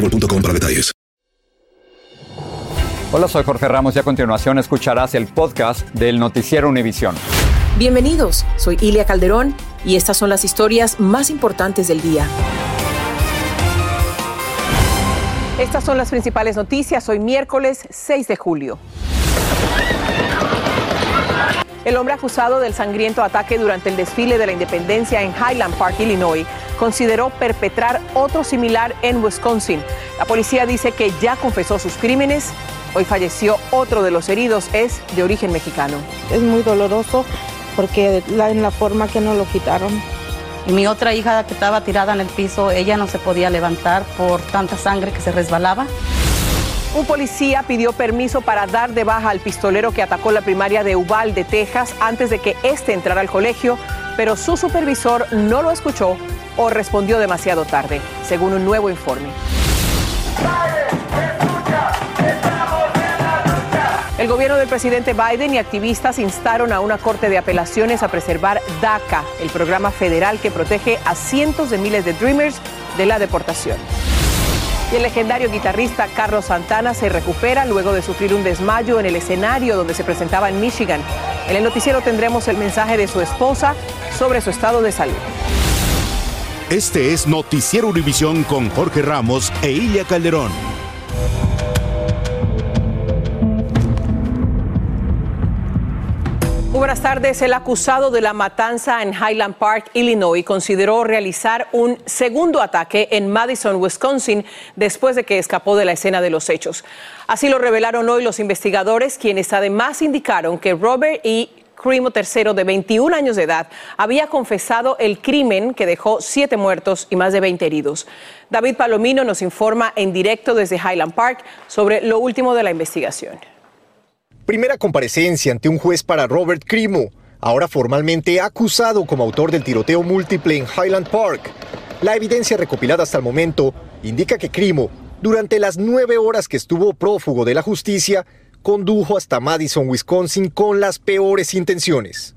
boostmobile.com para detalles. Hola, soy Jorge Ramos y a continuación escucharás el podcast del Noticiero Univisión. Bienvenidos, soy Ilia Calderón y estas son las historias más importantes del día. Estas son las principales noticias hoy miércoles 6 de julio. El hombre acusado del sangriento ataque durante el desfile de la independencia en Highland Park, Illinois, consideró perpetrar otro similar en Wisconsin. La policía dice que ya confesó sus crímenes. Hoy falleció otro de los heridos, es de origen mexicano. Es muy doloroso porque la, en la forma que nos lo quitaron. Y mi otra hija que estaba tirada en el piso, ella no se podía levantar por tanta sangre que se resbalaba. Un policía pidió permiso para dar de baja al pistolero que atacó la primaria de Uvalde, Texas, antes de que éste entrara al colegio, pero su supervisor no lo escuchó o respondió demasiado tarde, según un nuevo informe. El gobierno del presidente Biden y activistas instaron a una corte de apelaciones a preservar DACA, el programa federal que protege a cientos de miles de Dreamers de la deportación. Y el legendario guitarrista Carlos Santana se recupera luego de sufrir un desmayo en el escenario donde se presentaba en Michigan. En el noticiero tendremos el mensaje de su esposa sobre su estado de salud. Este es Noticiero Univisión con Jorge Ramos e Ilia Calderón. Buenas tardes. El acusado de la matanza en Highland Park, Illinois, consideró realizar un segundo ataque en Madison, Wisconsin, después de que escapó de la escena de los hechos. Así lo revelaron hoy los investigadores, quienes además indicaron que Robert E. Crimo III, de 21 años de edad, había confesado el crimen que dejó siete muertos y más de 20 heridos. David Palomino nos informa en directo desde Highland Park sobre lo último de la investigación. Primera comparecencia ante un juez para Robert Crimo, ahora formalmente acusado como autor del tiroteo múltiple en Highland Park. La evidencia recopilada hasta el momento indica que Crimo, durante las nueve horas que estuvo prófugo de la justicia, condujo hasta Madison, Wisconsin con las peores intenciones.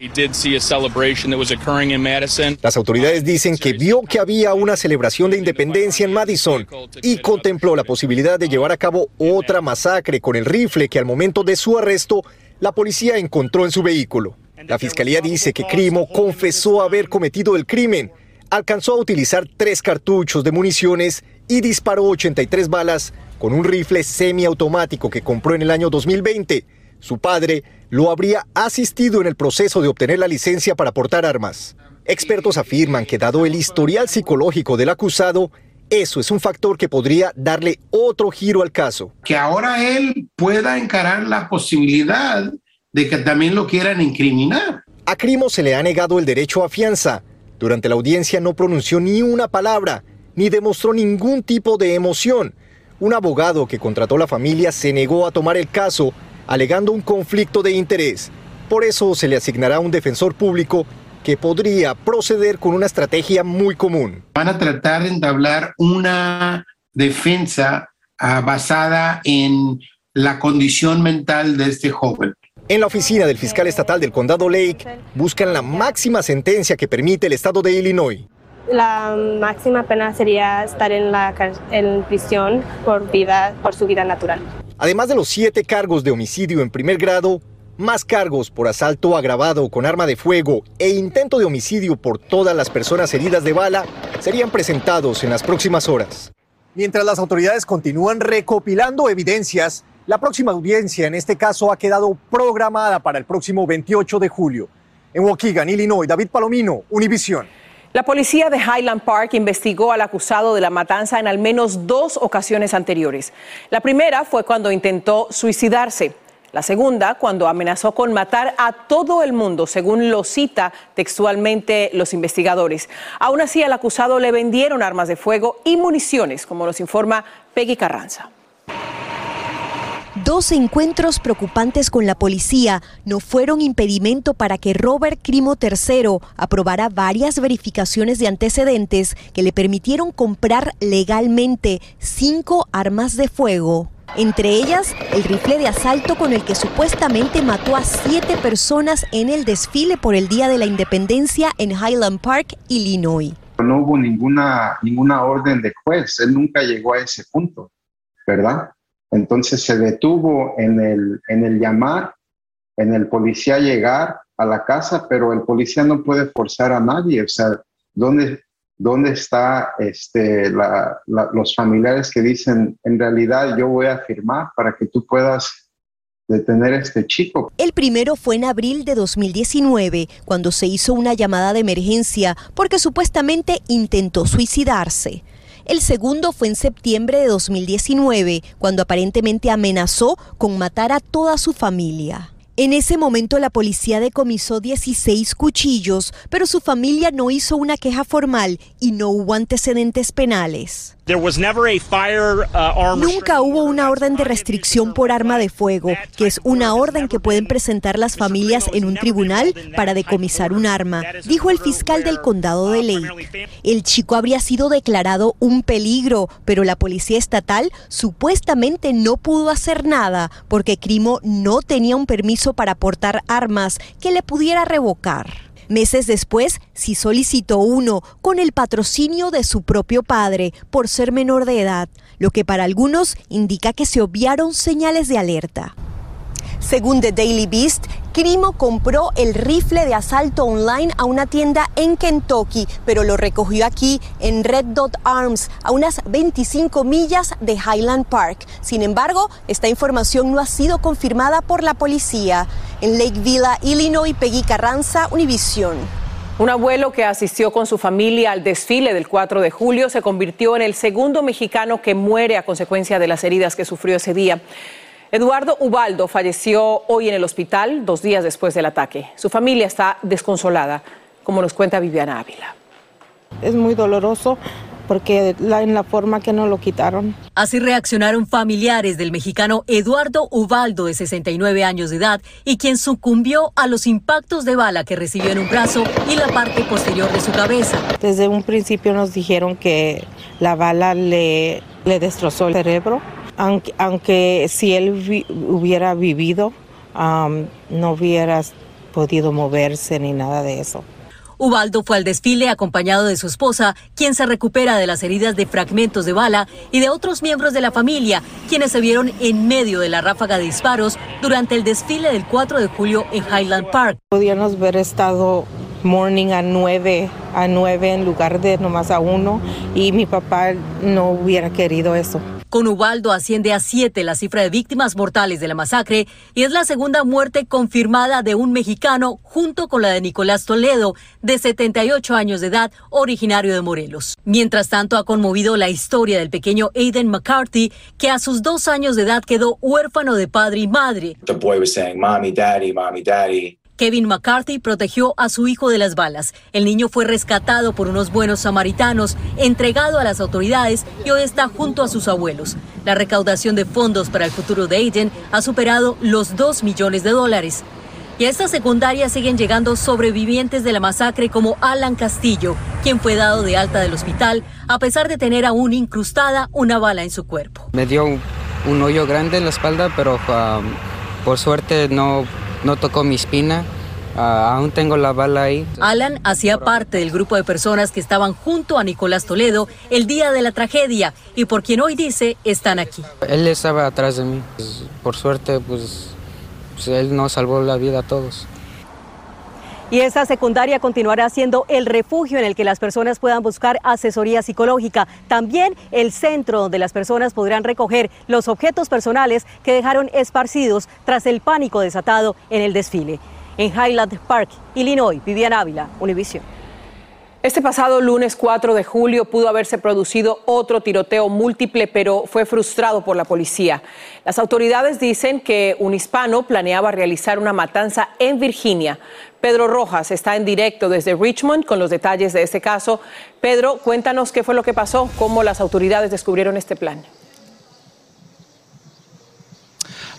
Las autoridades dicen que vio que había una celebración de independencia en Madison y contempló la posibilidad de llevar a cabo otra masacre con el rifle que al momento de su arresto la policía encontró en su vehículo. La fiscalía dice que Crimo confesó haber cometido el crimen, alcanzó a utilizar tres cartuchos de municiones y disparó 83 balas con un rifle semiautomático que compró en el año 2020. Su padre lo habría asistido en el proceso de obtener la licencia para portar armas. Expertos afirman que dado el historial psicológico del acusado, eso es un factor que podría darle otro giro al caso. Que ahora él pueda encarar la posibilidad de que también lo quieran incriminar. A Crimo se le ha negado el derecho a fianza. Durante la audiencia no pronunció ni una palabra, ni demostró ningún tipo de emoción. Un abogado que contrató la familia se negó a tomar el caso, alegando un conflicto de interés. Por eso se le asignará un defensor público que podría proceder con una estrategia muy común. Van a tratar de entablar una defensa ah, basada en la condición mental de este joven. En la oficina del fiscal estatal del condado Lake buscan la máxima sentencia que permite el estado de Illinois. La máxima pena sería estar en la en prisión por vida, por su vida natural. Además de los siete cargos de homicidio en primer grado, más cargos por asalto agravado con arma de fuego e intento de homicidio por todas las personas heridas de bala serían presentados en las próximas horas. Mientras las autoridades continúan recopilando evidencias, la próxima audiencia en este caso ha quedado programada para el próximo 28 de julio. En Waukegan, Illinois, David Palomino, Univisión. La policía de Highland Park investigó al acusado de la matanza en al menos dos ocasiones anteriores. La primera fue cuando intentó suicidarse. La segunda, cuando amenazó con matar a todo el mundo, según lo cita textualmente los investigadores. Aún así, al acusado le vendieron armas de fuego y municiones, como nos informa Peggy Carranza. Dos encuentros preocupantes con la policía no fueron impedimento para que Robert Crimo III aprobara varias verificaciones de antecedentes que le permitieron comprar legalmente cinco armas de fuego. Entre ellas, el rifle de asalto con el que supuestamente mató a siete personas en el desfile por el Día de la Independencia en Highland Park, Illinois. No hubo ninguna, ninguna orden de juez, él nunca llegó a ese punto, ¿verdad? Entonces se detuvo en el, en el llamar, en el policía llegar a la casa, pero el policía no puede forzar a nadie. O sea, ¿dónde, dónde está este, los familiares que dicen, en realidad yo voy a firmar para que tú puedas detener a este chico. El primero fue en abril de 2019, cuando se hizo una llamada de emergencia porque supuestamente intentó suicidarse. El segundo fue en septiembre de 2019, cuando aparentemente amenazó con matar a toda su familia. En ese momento la policía decomisó 16 cuchillos, pero su familia no hizo una queja formal y no hubo antecedentes penales. Uh, Nunca hubo una orden de restricción por arma de fuego, que es una orden que pueden presentar las familias en un tribunal para decomisar un arma, dijo el fiscal del condado de Lake. El chico habría sido declarado un peligro, pero la policía estatal supuestamente no pudo hacer nada porque Crimo no tenía un permiso para portar armas que le pudiera revocar. Meses después, sí solicitó uno con el patrocinio de su propio padre por ser menor de edad, lo que para algunos indica que se obviaron señales de alerta. Según The Daily Beast, Crimo compró el rifle de asalto online a una tienda en Kentucky, pero lo recogió aquí en Red Dot Arms, a unas 25 millas de Highland Park. Sin embargo, esta información no ha sido confirmada por la policía. En Lake Villa, Illinois, Peggy Carranza, Univision. Un abuelo que asistió con su familia al desfile del 4 de julio se convirtió en el segundo mexicano que muere a consecuencia de las heridas que sufrió ese día. Eduardo Ubaldo falleció hoy en el hospital dos días después del ataque. Su familia está desconsolada, como nos cuenta Viviana Ávila. Es muy doloroso porque en la forma que nos lo quitaron. Así reaccionaron familiares del mexicano Eduardo Ubaldo, de 69 años de edad, y quien sucumbió a los impactos de bala que recibió en un brazo y la parte posterior de su cabeza. Desde un principio nos dijeron que la bala le, le destrozó el cerebro aunque, si él hubiera vivido, no hubiera podido moverse ni nada de eso. Ubaldo fue al desfile acompañado de su esposa, quien se recupera de las heridas de fragmentos de bala, y de otros miembros de la familia, quienes se vieron en medio de la ráfaga de disparos durante el desfile del 4 de julio en Highland Park. Podíamos haber estado morning a 9 a 9 en lugar de nomás a 1 y mi papá no hubiera querido eso. Con Ubaldo asciende a siete la cifra de víctimas mortales de la masacre y es la segunda muerte confirmada de un mexicano junto con la de Nicolás Toledo, de 78 años de edad, originario de Morelos. Mientras tanto, ha conmovido la historia del pequeño Aiden McCarthy, que a sus dos años de edad quedó huérfano de padre y madre. Kevin McCarthy protegió a su hijo de las balas. El niño fue rescatado por unos buenos samaritanos, entregado a las autoridades y hoy está junto a sus abuelos. La recaudación de fondos para el futuro de Aiden ha superado los 2 millones de dólares. Y a esta secundaria siguen llegando sobrevivientes de la masacre como Alan Castillo, quien fue dado de alta del hospital a pesar de tener aún incrustada una bala en su cuerpo. Me dio un, hoyo grande en la espalda, pero um, por suerte no no tocó mi espina Ah, aún tengo la bala ahí. Alan hacía parte del grupo de personas que estaban junto a Nicolás Toledo el día de la tragedia y por quien hoy dice están aquí. Él estaba atrás de mí. Pues, por suerte, pues, pues él nos salvó la vida a todos. Y esta secundaria continuará siendo el refugio en el que las personas puedan buscar asesoría psicológica. También el centro donde las personas podrán recoger los objetos personales que dejaron esparcidos tras el pánico desatado en el desfile. En Highland Park, Illinois, Vivian Ávila, Univision. Este pasado lunes 4 de julio pudo haberse producido otro tiroteo múltiple, pero fue frustrado por la policía. Las autoridades dicen que un hispano planeaba realizar una matanza en Virginia. Pedro Rojas está en directo desde Richmond con los detalles de este caso. Pedro, cuéntanos qué fue lo que pasó, cómo las autoridades descubrieron este plan.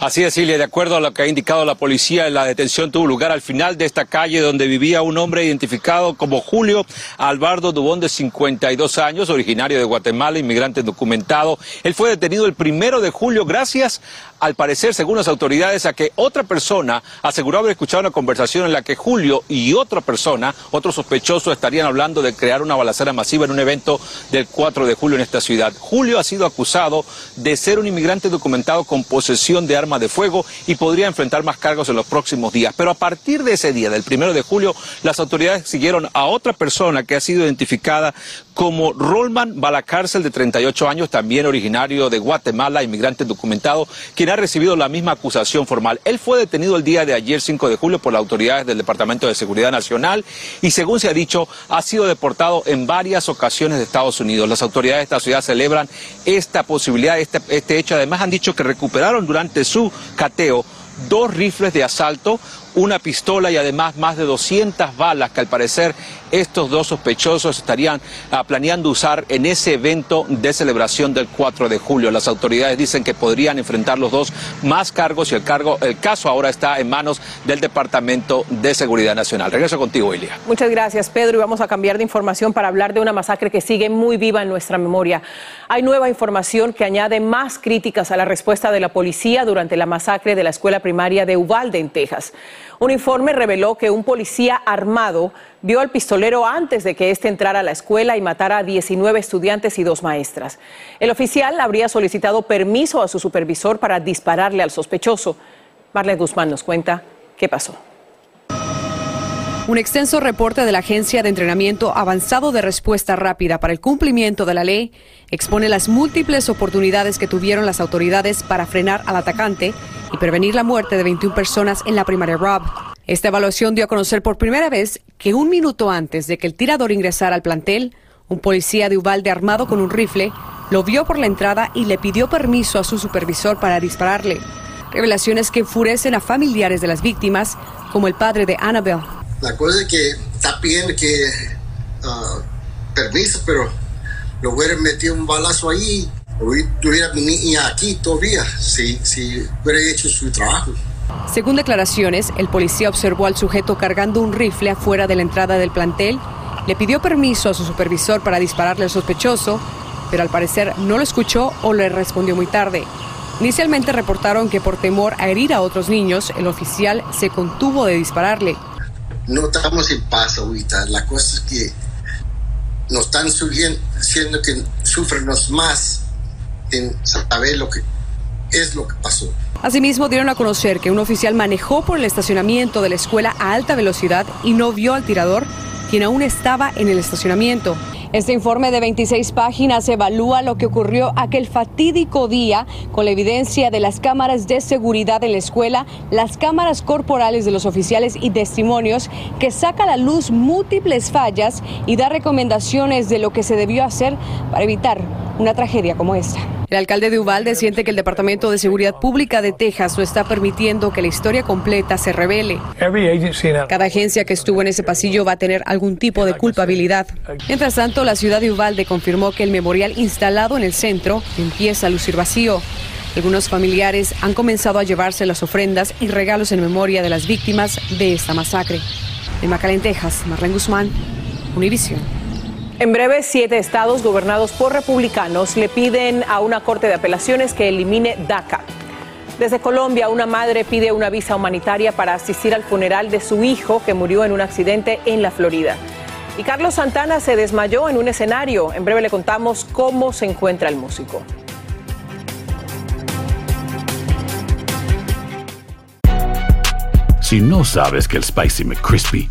Así es, Silvia, de acuerdo a lo que ha indicado la policía, la detención tuvo lugar al final de esta calle donde vivía un hombre identificado como Julio Alvardo Dubón, de 52 años, originario de Guatemala, inmigrante documentado. Él fue detenido el primero de julio gracias al parecer, según las autoridades, a que otra persona aseguró haber escuchado una conversación en la que Julio y otra persona, otro sospechoso, estarían hablando de crear una balacera masiva en un evento del 4 de julio en esta ciudad. Julio ha sido acusado de ser un inmigrante documentado con posesión de arma de fuego y podría enfrentar más cargos en los próximos días. Pero a partir de ese día, del 1 de julio, las autoridades siguieron a otra persona que ha sido identificada como Rolman Balacárcel, de 38 años, también originario de Guatemala, inmigrante documentado, quien ha recibido la misma acusación formal. Él fue detenido el día de ayer, 5 de julio, por las autoridades del Departamento de Seguridad Nacional y, según se ha dicho, ha sido deportado en varias ocasiones de Estados Unidos. Las autoridades de esta ciudad celebran esta posibilidad, este, este hecho. Además, han dicho que recuperaron durante su cateo dos rifles de asalto, una pistola y además más de 200 balas que al parecer estos dos sospechosos estarían ah, planeando usar en ese evento de celebración del 4 de julio. Las autoridades dicen que podrían enfrentar los dos más cargos y el, cargo, el caso ahora está en manos del Departamento de Seguridad Nacional. Regreso contigo, Ilia. Muchas gracias, Pedro. Y vamos a cambiar de información para hablar de una masacre que sigue muy viva en nuestra memoria. Hay nueva información que añade más críticas a la respuesta de la policía durante la masacre de la escuela primaria de Uvalde, en Texas. Un informe reveló que un policía armado vio al pistolero antes de que éste entrara a la escuela y matara a 19 estudiantes y dos maestras. El oficial habría solicitado permiso a su supervisor para dispararle al sospechoso. Marlene Guzmán nos cuenta qué pasó. Un extenso reporte de la Agencia de Entrenamiento Avanzado de Respuesta Rápida para el Cumplimiento de la Ley expone las múltiples oportunidades que tuvieron las autoridades para frenar al atacante y prevenir la muerte de 21 personas en la primaria Rob. Esta evaluación dio a conocer por primera vez que un minuto antes de que el tirador ingresara al plantel, un policía de Uvalde armado con un rifle lo vio por la entrada y le pidió permiso a su supervisor para dispararle. Revelaciones que enfurecen a familiares de las víctimas, como el padre de Annabelle. La cosa es que está pidiendo que uh, permiso, pero lo hubiera metido un balazo ahí, tuviera mi niña aquí todavía, si, si hubiera hecho su trabajo. Según declaraciones, el policía observó al sujeto cargando un rifle afuera de la entrada del plantel, le pidió permiso a su supervisor para dispararle al sospechoso, pero al parecer no lo escuchó o le respondió muy tarde. Inicialmente reportaron que por temor a herir a otros niños, el oficial se contuvo de dispararle no estamos en paz ahorita. La cosa es que nos están haciendo que sufren más en saber lo que es lo que pasó. Asimismo, dieron a conocer que un oficial manejó por el estacionamiento de la escuela a alta velocidad y no vio al tirador, quien aún estaba en el estacionamiento. Este informe de 26 páginas evalúa lo que ocurrió aquel fatídico día con la evidencia de las cámaras de seguridad en la escuela, las cámaras corporales de los oficiales y testimonios que saca a la luz múltiples fallas y da recomendaciones de lo que se debió hacer para evitar una tragedia como esta. El alcalde de Uvalde siente que el Departamento de Seguridad Pública de Texas no está permitiendo que la historia completa se revele. Cada agencia que estuvo en ese pasillo va a tener algún tipo de culpabilidad. Mientras tanto, la ciudad de Uvalde confirmó que el memorial instalado en el centro empieza a lucir vacío. Algunos familiares han comenzado a llevarse las ofrendas y regalos en memoria de las víctimas de esta masacre. En McAllen, Texas, Marlene Guzmán, Univision. En breve, siete estados gobernados por republicanos le piden a una corte de apelaciones que elimine DACA. Desde Colombia, una madre pide una visa humanitaria para asistir al funeral de su hijo que murió en un accidente en la Florida. Y Carlos Santana se desmayó en un escenario. En breve le contamos cómo se encuentra el músico. Si no sabes que el Spicy McCrispy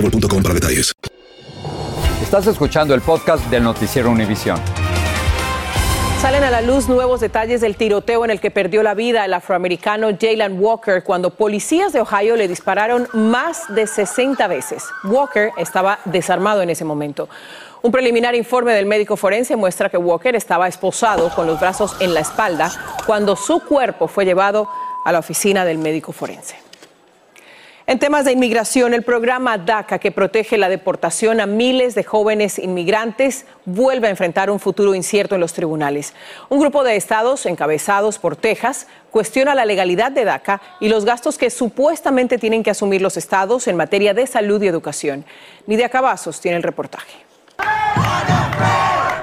boostmobile.com para detalles. Estás escuchando el podcast del noticiero Univisión. Salen a la luz nuevos detalles del tiroteo en el que perdió la vida el afroamericano Jalen Walker cuando policías de Ohio le dispararon más de 60 veces. Walker estaba desarmado en ese momento. Un preliminar informe del médico forense muestra que Walker estaba esposado con los brazos en la espalda cuando su cuerpo fue llevado a la oficina del médico forense. En temas de inmigración, el programa DACA, que protege la deportación a miles de jóvenes inmigrantes, vuelve a enfrentar un futuro incierto en los tribunales. Un grupo de estados, encabezados por Texas, cuestiona la legalidad de DACA y los gastos que supuestamente tienen que asumir los estados en materia de salud y educación. Nidia Cavazos tiene el reportaje.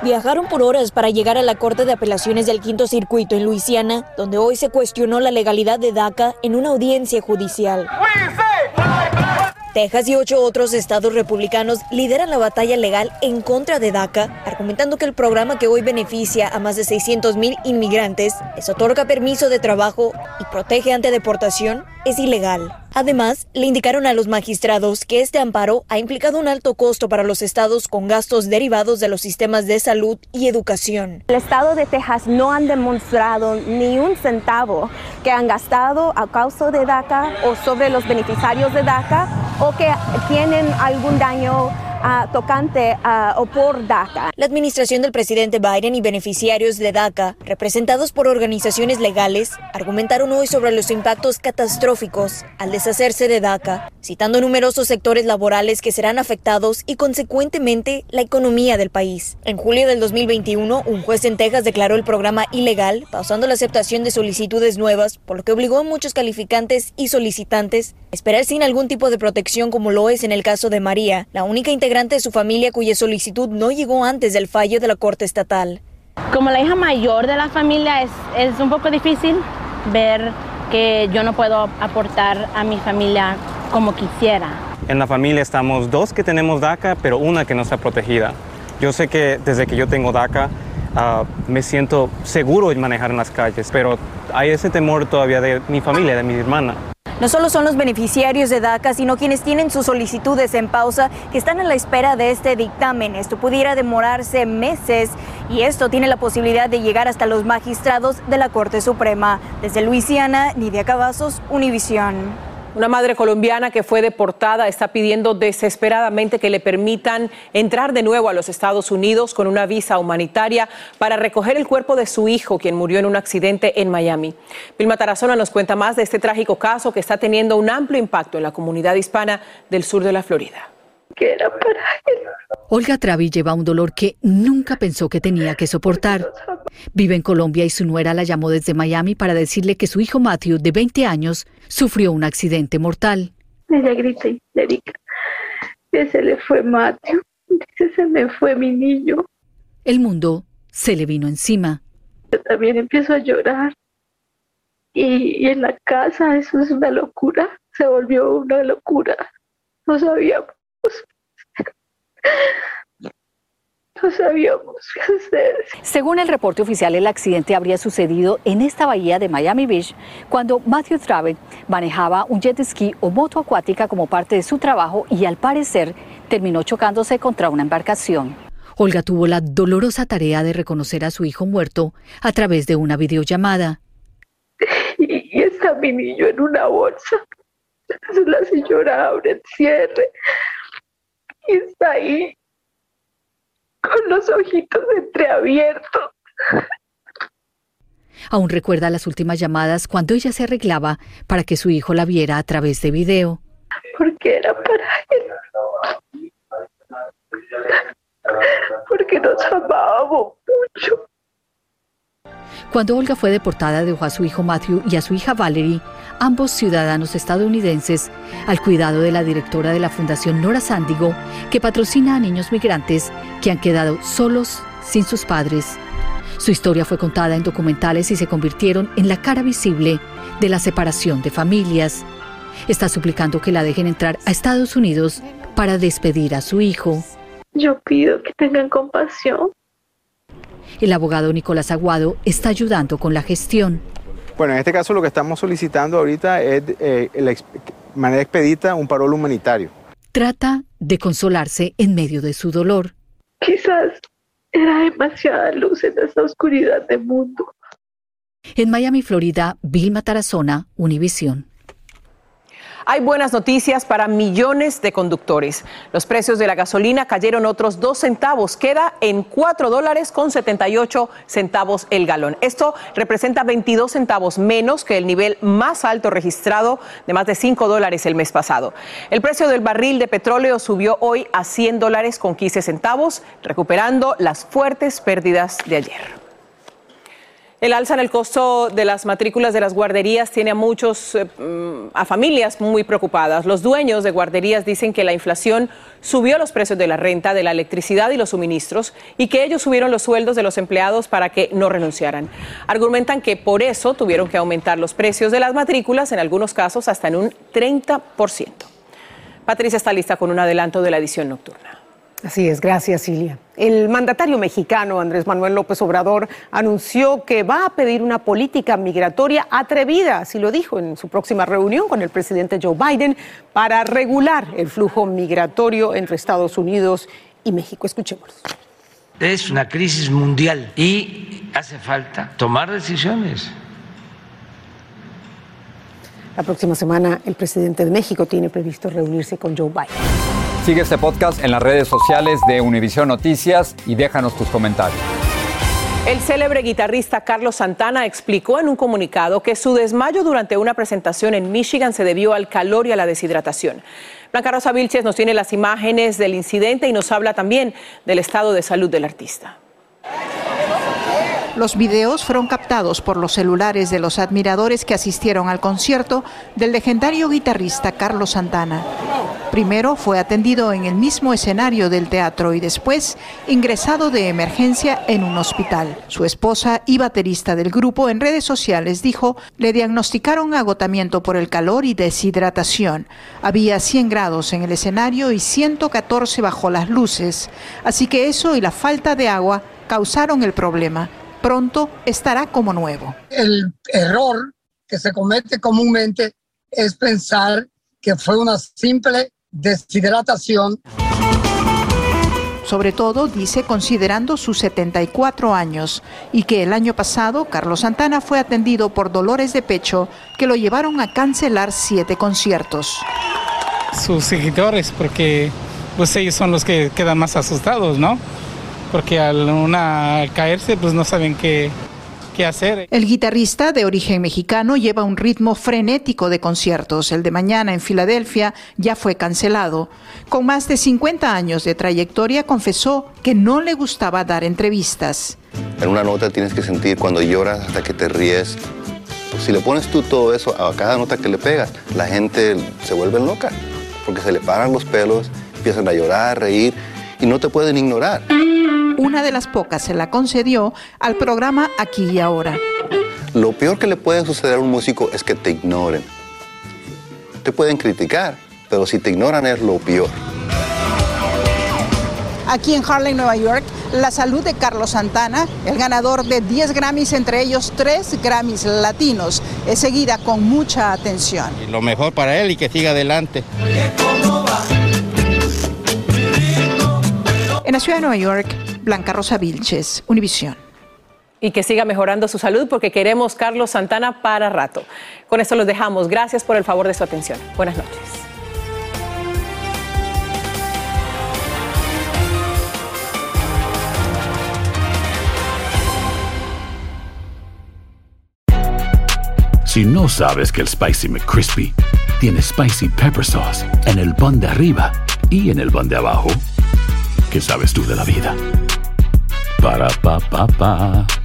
Viajaron por horas para llegar a la Corte de Apelaciones del Quinto Circuito en Luisiana, donde hoy se cuestionó la legalidad de DACA en una audiencia judicial. Texas y ocho otros estados republicanos lideran la batalla legal en contra de DACA, argumentando que el programa que hoy beneficia a más de 600 mil inmigrantes, les otorga permiso de trabajo y protege ante deportación, es ilegal. Además, le indicaron a los magistrados que este amparo ha implicado un alto costo para los estados con gastos derivados de los sistemas de salud y educación. El estado de Texas no han demostrado ni un centavo que han gastado a causa de DACA o sobre los beneficiarios de DACA o que tienen algún daño uh, tocante uh, o por DACA. La administración del presidente Biden y beneficiarios de DACA, representados por organizaciones legales, argumentaron hoy sobre los impactos catastróficos al deshacerse de DACA, citando numerosos sectores laborales que serán afectados y consecuentemente la economía del país. En julio del 2021, un juez en Texas declaró el programa ilegal, pausando la aceptación de solicitudes nuevas, por lo que obligó a muchos calificantes y solicitantes a esperar sin algún tipo de protección como lo es en el caso de María, la única integrante de su familia cuya solicitud no llegó antes del fallo de la Corte Estatal. Como la hija mayor de la familia es, es un poco difícil ver que yo no puedo aportar a mi familia como quisiera. En la familia estamos dos que tenemos DACA, pero una que no está protegida. Yo sé que desde que yo tengo DACA uh, me siento seguro en manejar en las calles, pero hay ese temor todavía de mi familia, de mi hermana. No solo son los beneficiarios de DACA, sino quienes tienen sus solicitudes en pausa que están a la espera de este dictamen. Esto pudiera demorarse meses y esto tiene la posibilidad de llegar hasta los magistrados de la Corte Suprema. Desde Luisiana, Nidia Cavazos, Univisión. Una madre colombiana que fue deportada está pidiendo desesperadamente que le permitan entrar de nuevo a los Estados Unidos con una visa humanitaria para recoger el cuerpo de su hijo, quien murió en un accidente en Miami. Vilma Tarazona nos cuenta más de este trágico caso que está teniendo un amplio impacto en la comunidad hispana del sur de la Florida. Olga Travi lleva un dolor que nunca pensó que tenía que soportar. Vive en Colombia y su nuera la llamó desde Miami para decirle que su hijo Matthew, de 20 años, sufrió un accidente mortal. Ella grita dedica que se le fue Matthew, que se me fue mi niño. El mundo se le vino encima. Yo también empiezo a llorar. Y, y en la casa eso es una locura. se volvió una locura. No sabíamos. No sabíamos qué hacer. Según el reporte oficial, el accidente habría sucedido en esta bahía de Miami Beach cuando Matthew Traven manejaba un jet ski o moto acuática como parte de su trabajo y al parecer terminó chocándose contra una embarcación. Olga tuvo la dolorosa tarea de reconocer a su hijo muerto a través de una videollamada. Y, y está mi niño en una bolsa. La señora abre el cierre está ahí con los ojitos entreabiertos. Aún recuerda las últimas llamadas cuando ella se arreglaba para que su hijo la viera a través de video. Porque era para él. Porque nos amábamos mucho. Cuando Olga fue deportada, dejó a su hijo Matthew y a su hija Valerie, ambos ciudadanos estadounidenses, al cuidado de la directora de la Fundación Nora Sándigo, que patrocina a niños migrantes que han quedado solos sin sus padres. Su historia fue contada en documentales y se convirtieron en la cara visible de la separación de familias. Está suplicando que la dejen entrar a Estados Unidos para despedir a su hijo. Yo pido que tengan compasión. El abogado Nicolás Aguado está ayudando con la gestión. Bueno, en este caso lo que estamos solicitando ahorita es eh, la ex- manera expedita un parol humanitario. Trata de consolarse en medio de su dolor. Quizás era demasiada luz en esa oscuridad del mundo. En Miami, Florida, Vilma Tarazona, Univisión. Hay buenas noticias para millones de conductores. Los precios de la gasolina cayeron otros dos centavos. Queda en 4 dólares con 78 centavos el galón. Esto representa 22 centavos menos que el nivel más alto registrado de más de 5 dólares el mes pasado. El precio del barril de petróleo subió hoy a 100 dólares con 15 centavos, recuperando las fuertes pérdidas de ayer. El alza en el costo de las matrículas de las guarderías tiene a muchos, eh, mm, a familias muy preocupadas. Los dueños de guarderías dicen que la inflación subió los precios de la renta, de la electricidad y los suministros y que ellos subieron los sueldos de los empleados para que no renunciaran. Argumentan que por eso tuvieron que aumentar los precios de las matrículas, en algunos casos hasta en un 30%. Patricia está lista con un adelanto de la edición nocturna. Así es, gracias Silvia. El mandatario mexicano Andrés Manuel López Obrador anunció que va a pedir una política migratoria atrevida, así lo dijo en su próxima reunión con el presidente Joe Biden, para regular el flujo migratorio entre Estados Unidos y México. Escuchémoslo. Es una crisis mundial y hace falta tomar decisiones. La próxima semana el presidente de México tiene previsto reunirse con Joe Biden. Sigue este podcast en las redes sociales de Univision Noticias y déjanos tus comentarios. El célebre guitarrista Carlos Santana explicó en un comunicado que su desmayo durante una presentación en Michigan se debió al calor y a la deshidratación. Blanca Rosa Vilches nos tiene las imágenes del incidente y nos habla también del estado de salud del artista. Los videos fueron captados por los celulares de los admiradores que asistieron al concierto del legendario guitarrista Carlos Santana. Primero fue atendido en el mismo escenario del teatro y después ingresado de emergencia en un hospital. Su esposa y baterista del grupo en redes sociales dijo le diagnosticaron agotamiento por el calor y deshidratación. Había 100 grados en el escenario y 114 bajo las luces, así que eso y la falta de agua causaron el problema pronto estará como nuevo. El error que se comete comúnmente es pensar que fue una simple deshidratación. Sobre todo, dice, considerando sus 74 años y que el año pasado Carlos Santana fue atendido por dolores de pecho que lo llevaron a cancelar siete conciertos. Sus seguidores, porque pues ellos son los que quedan más asustados, ¿no? porque al una al caerse pues no saben qué, qué hacer. El guitarrista de origen mexicano lleva un ritmo frenético de conciertos. El de mañana en Filadelfia ya fue cancelado. Con más de 50 años de trayectoria confesó que no le gustaba dar entrevistas. En una nota tienes que sentir cuando lloras hasta que te ríes. Pues si le pones tú todo eso a cada nota que le pegas, la gente se vuelve loca porque se le paran los pelos, empiezan a llorar, a reír y no te pueden ignorar. Una de las pocas se la concedió al programa Aquí y Ahora. Lo peor que le puede suceder a un músico es que te ignoren. Te pueden criticar, pero si te ignoran es lo peor. Aquí en Harlem, Nueva York, la salud de Carlos Santana, el ganador de 10 Grammys, entre ellos 3 Grammys latinos, es seguida con mucha atención. Lo mejor para él y que siga adelante. En la ciudad de Nueva York, Blanca Rosa Vilches, Univisión. Y que siga mejorando su salud porque queremos Carlos Santana para rato. Con esto los dejamos. Gracias por el favor de su atención. Buenas noches. Si no sabes que el Spicy McCrispy tiene Spicy Pepper Sauce en el pan de arriba y en el pan de abajo, ¿qué sabes tú de la vida? Para, pa, pa, pa.